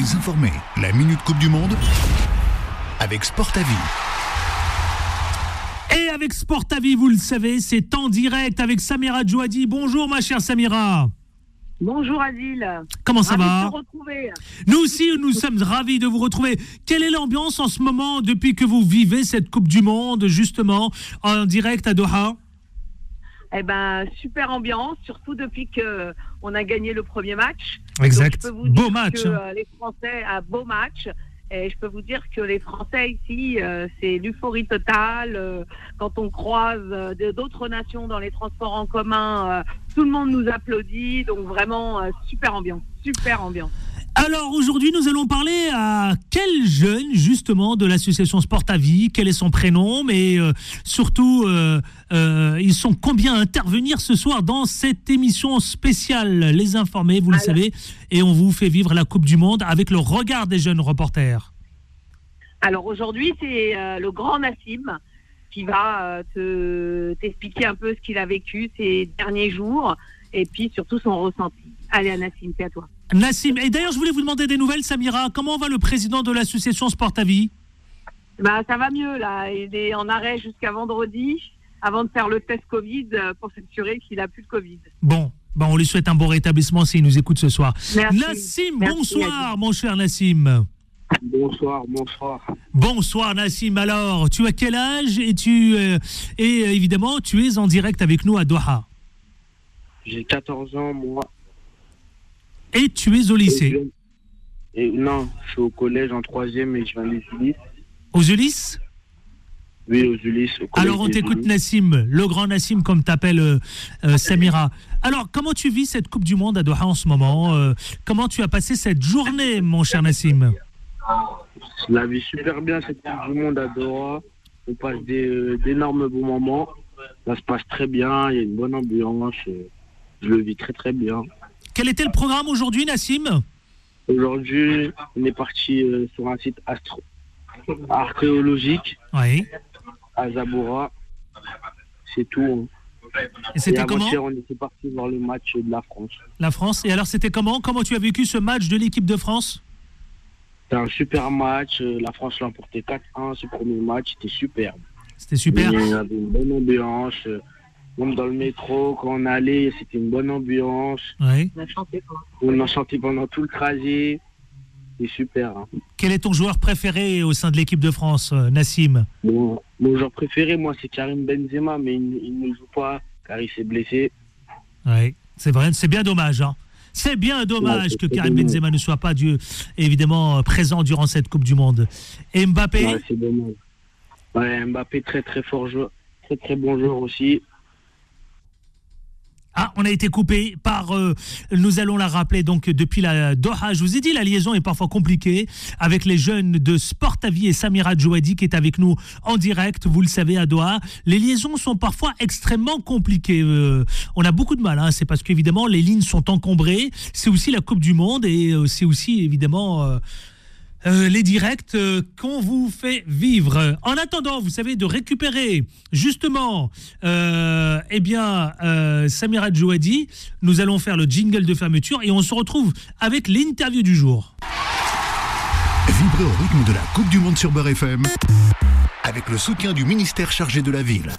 Les informés, la Minute Coupe du Monde avec Sport à Vie. Et avec Sport à Vie, vous le savez, c'est en direct avec Samira Djouadi. Bonjour ma chère Samira. Bonjour Adil. Comment ça va de te retrouver. Nous aussi, nous sommes ravis de vous retrouver. Quelle est l'ambiance en ce moment depuis que vous vivez cette Coupe du Monde, justement, en direct à Doha? Eh ben, super ambiance, surtout depuis que on a gagné le premier match. Exact. Donc, je peux vous Beau dire match. que, hein. euh, les Français, un beau match. Et je peux vous dire que les Français ici, euh, c'est l'euphorie totale. Euh, quand on croise euh, d'autres nations dans les transports en commun, euh, tout le monde nous applaudit. Donc vraiment, euh, super ambiance, super ambiance. Alors aujourd'hui, nous allons parler à quel jeune justement de l'association Sport à Vie, quel est son prénom, mais euh, surtout, euh, euh, ils sont combien à intervenir ce soir dans cette émission spéciale? Les Informés, vous le Alors. savez, et on vous fait vivre la Coupe du Monde avec le regard des jeunes reporters. Alors aujourd'hui, c'est le grand Nassim qui va te t'expliquer un peu ce qu'il a vécu ces derniers jours et puis surtout son ressenti. Allez, Nassim, c'est à toi. Nassim, et d'ailleurs, je voulais vous demander des nouvelles, Samira. Comment va le président de l'association Sport à Vie? Bah, ça va mieux là. Il est en arrêt jusqu'à vendredi avant de faire le test Covid euh, pour s'assurer qu'il a plus de Covid. Bon, ben, on lui souhaite un bon rétablissement s'il nous écoute ce soir. Merci. Nassim, Merci, bonsoir, mon cher Nassim. Bonsoir, bonsoir. Bonsoir Nassim. Alors, tu as quel âge et tu euh, et euh, évidemment tu es en direct avec nous à Doha J'ai 14 ans, moi. Et tu es au lycée Et, et- non, je suis au collège en troisième et je viens des Ulysses. aux Ulysses. Oui, aux Ulysses. au Alors on t'écoute. Nassim, le grand Nassim comme t'appelles euh, euh, Samira. Alors comment tu vis cette Coupe du Monde à Doha en ce moment Euh, Comment tu as passé cette journée, mon cher Nassim Je la vis super bien, cette Coupe du Monde à Doha. On passe d'énormes bons moments. Ça se passe très bien, il y a une bonne ambiance. Je le vis très très bien. Quel était le programme aujourd'hui, Nassim Aujourd'hui, on est parti euh, sur un site astro- archéologique Oui. à Zaboura. C'est tout. hein. Et c'était comment on était parti voir le match de la France. La France. Et alors c'était comment Comment tu as vécu ce match de l'équipe de France C'était un super match. euh, La France l'a emporté 4-1. Ce premier match, c'était superbe. C'était super. Il y avait une bonne ambiance. Même dans le métro, quand on allait, c'était une bonne ambiance. Oui. On a chanté. On pendant tout le trajet. C'est super. hein. Quel est ton joueur préféré au sein de l'équipe de France, euh, Nassim? Bon, mon joueur préféré, moi, c'est Karim Benzema, mais il, il ne joue pas car il s'est blessé. Oui, c'est vrai, c'est bien dommage. hein. C'est bien dommage Ouais, que Karim dommage. Benzema ne soit pas du, évidemment euh, présent durant cette Coupe du Monde. Et Mbappé, Ouais, c'est dommage. Ouais, Mbappé, très très fort joueur. Très très bon joueur aussi. On a été coupé par, euh, nous allons la rappeler donc depuis la Doha. Je vous ai dit, la liaison est parfois compliquée avec les jeunes de Sport à Vie et Samira Djouadi qui est avec nous en direct, vous le savez, à Doha. Les liaisons sont parfois extrêmement compliquées. Euh, on a beaucoup de mal, hein. c'est parce qu'évidemment les lignes sont encombrées. C'est aussi la Coupe du Monde et euh, c'est aussi évidemment euh, les directs euh, qu'on vous fait vivre. En attendant, vous savez, de récupérer justement, euh, eh bien, Samira Djouadi, nous allons faire le jingle de fermeture et on se retrouve avec l'interview du jour. Vibrez au rythme de la Coupe du Monde sur Beurre FM avec le soutien du ministère chargé de la ville.